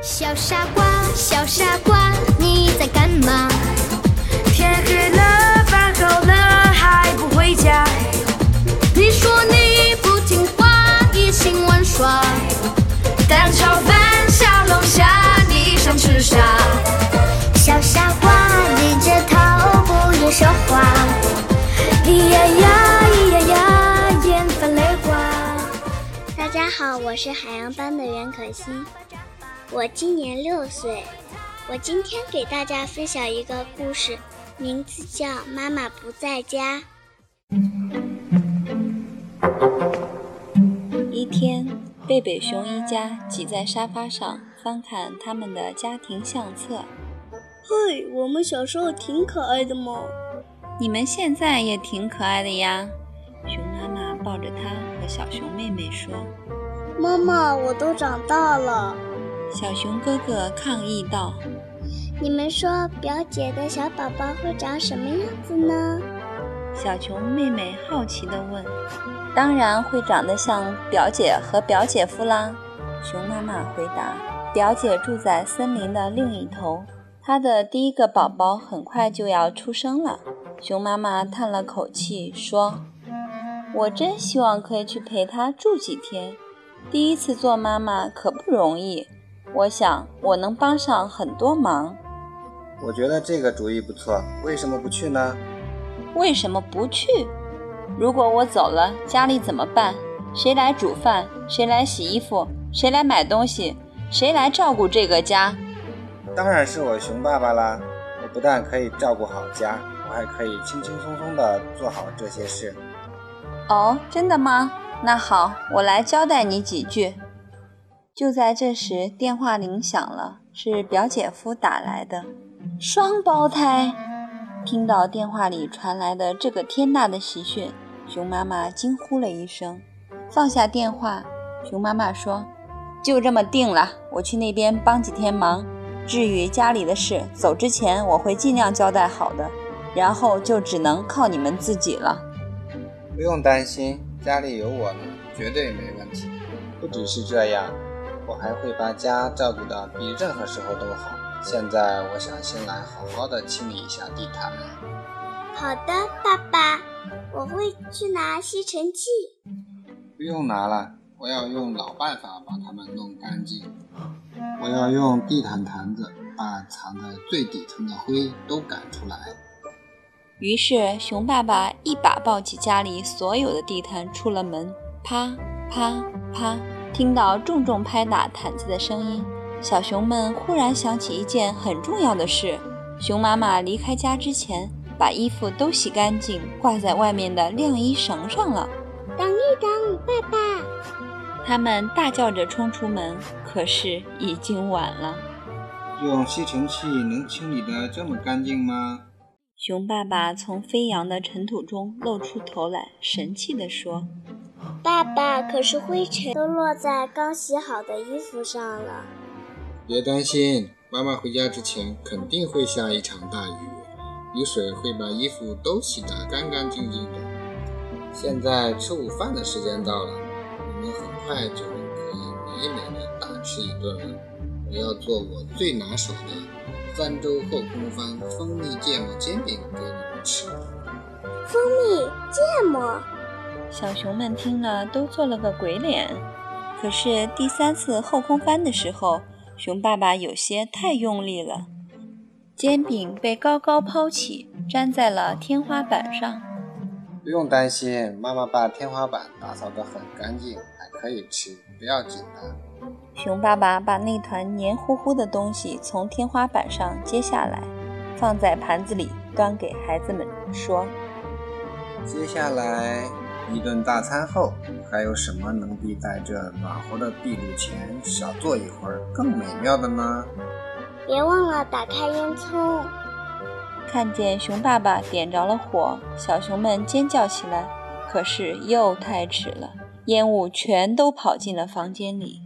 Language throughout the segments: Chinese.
小傻瓜，小傻瓜，你在干嘛？天黑了，饭后了，还不回家？你说你不听话，一心玩耍。蛋炒饭，小龙虾，你想吃啥？小傻瓜，低着头，不愿说话。咿呀呀，咿呀呀，眼泛泪花。大家好，我是海洋班的袁可欣，我今年六岁。我今天给大家分享一个故事，名字叫《妈妈不在家》。一天，贝贝熊一家挤在沙发上翻看他们的家庭相册。嘿，我们小时候挺可爱的嘛！你们现在也挺可爱的呀。熊妈妈抱着它和小熊妹妹说：“妈妈，我都长大了。”小熊哥哥抗议道：“你们说表姐的小宝宝会长什么样子呢？”小熊妹妹好奇地问：“当然会长得像表姐和表姐夫啦。”熊妈妈回答：“表姐住在森林的另一头，她的第一个宝宝很快就要出生了。”熊妈妈叹了口气说。我真希望可以去陪她住几天。第一次做妈妈可不容易，我想我能帮上很多忙。我觉得这个主意不错，为什么不去呢？为什么不去？如果我走了，家里怎么办？谁来煮饭？谁来洗衣服？谁来买东西？谁来照顾这个家？当然是我熊爸爸啦！我不但可以照顾好家，我还可以轻轻松松地做好这些事。哦，真的吗？那好，我来交代你几句。就在这时，电话铃响了，是表姐夫打来的。双胞胎！听到电话里传来的这个天大的喜讯，熊妈妈惊呼了一声，放下电话。熊妈妈说：“就这么定了，我去那边帮几天忙。至于家里的事，走之前我会尽量交代好的，然后就只能靠你们自己了。”不用担心，家里有我呢，绝对没问题。不只是这样，我还会把家照顾得比任何时候都好。现在，我想先来好好的清理一下地毯。好的，爸爸，我会去拿吸尘器。不用拿了，我要用老办法把它们弄干净。我要用地毯坛子把藏在最底层的灰都赶出来。于是，熊爸爸一把抱起家里所有的地毯，出了门。啪啪啪，听到重重拍打毯子的声音，小熊们忽然想起一件很重要的事：熊妈妈离开家之前，把衣服都洗干净，挂在外面的晾衣绳上了。等一等，爸爸！他们大叫着冲出门，可是已经晚了。用吸尘器能清理得这么干净吗？熊爸爸从飞扬的尘土中露出头来，神气地说：“爸爸，可是灰尘都落在刚洗好的衣服上了。”别担心，妈妈回家之前肯定会下一场大雨，雨水会把衣服都洗得干干净净的。现在吃午饭的时间到了，你们很快就可以美美的大吃一顿了。我要做我最拿手的。三周后空翻蜂蜜芥末煎饼给你们吃。蜂蜜芥末，小熊们听了都做了个鬼脸。可是第三次后空翻的时候，熊爸爸有些太用力了，煎饼被高高抛起，粘在了天花板上。不用担心，妈妈把天花板打扫得很干净，还可以吃，不要紧的。熊爸爸把那团黏糊糊的东西从天花板上揭下来，放在盘子里，端给孩子们说：“接下来一顿大餐后，还有什么能比在这暖和的壁炉前小坐一会儿更美妙的呢？”别忘了打开烟囱。看见熊爸爸点着了火，小熊们尖叫起来，可是又太迟了，烟雾全都跑进了房间里。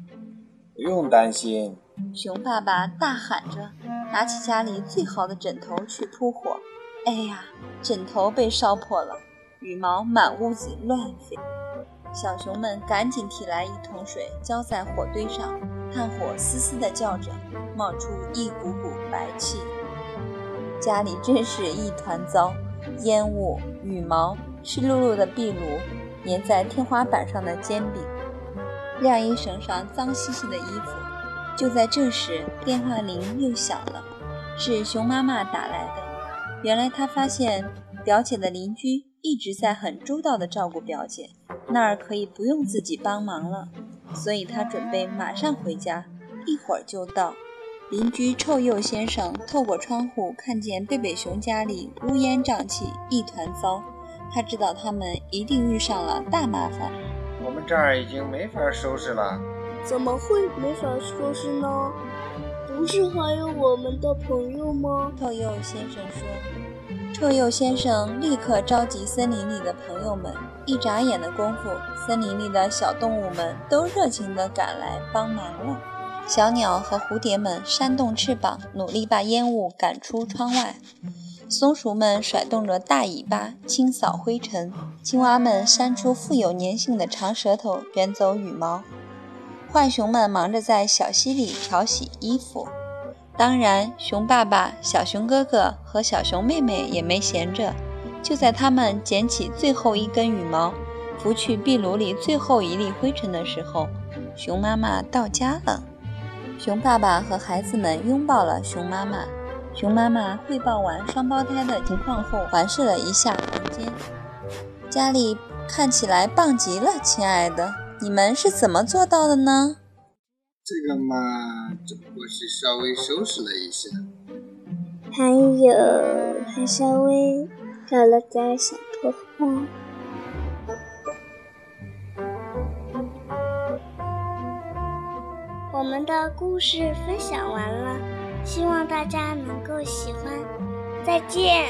不用担心，熊爸爸大喊着，拿起家里最好的枕头去扑火。哎呀，枕头被烧破了，羽毛满屋子乱飞。小熊们赶紧提来一桶水，浇在火堆上，炭火嘶嘶地叫着，冒出一股股白气。家里真是一团糟，烟雾、羽毛、湿漉漉的壁炉，粘在天花板上的煎饼，晾衣绳上脏兮兮的衣服。就在这时，电话铃又响了，是熊妈妈打来的。原来她发现表姐的邻居一直在很周到地照顾表姐，那儿可以不用自己帮忙了。所以他准备马上回家，一会儿就到。邻居臭鼬先生透过窗户看见贝贝熊家里乌烟瘴气，一团糟。他知道他们一定遇上了大麻烦。我们这儿已经没法收拾了。怎么会没法收拾呢？不是还有我们的朋友吗？臭鼬先生说。臭鼬先生立刻召集森林里的朋友们，一眨眼的功夫，森林里的小动物们都热情地赶来帮忙了。小鸟和蝴蝶们扇动翅膀，努力把烟雾赶出窗外；松鼠们甩动着大尾巴，清扫灰尘；青蛙们扇出富有粘性的长舌头，卷走羽毛；浣熊们忙着在小溪里漂洗衣服。当然，熊爸爸、小熊哥哥和小熊妹妹也没闲着。就在他们捡起最后一根羽毛，拂去壁炉里最后一粒灰尘的时候，熊妈妈到家了。熊爸爸和孩子们拥抱了熊妈妈。熊妈妈汇报完双胞胎的情况后，环视了一下房间，家里看起来棒极了，亲爱的，你们是怎么做到的呢？这个嘛，只不过是稍微收拾了一下，还有还稍微搞了点小破坏。我们的故事分享完了，希望大家能够喜欢。再见。